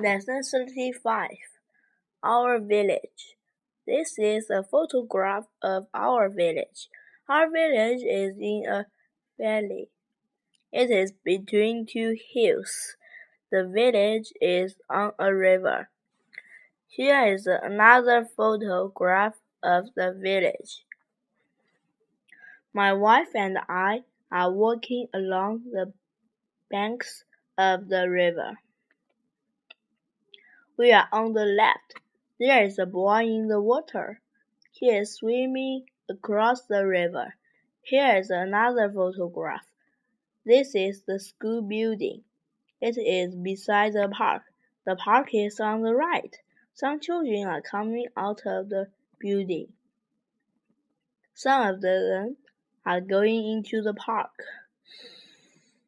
Lesson 35 Our Village. This is a photograph of our village. Our village is in a valley. It is between two hills. The village is on a river. Here is another photograph of the village. My wife and I are walking along the banks of the river. We are on the left. There is a boy in the water. He is swimming across the river. Here is another photograph. This is the school building. It is beside the park. The park is on the right. Some children are coming out of the building. Some of them are going into the park.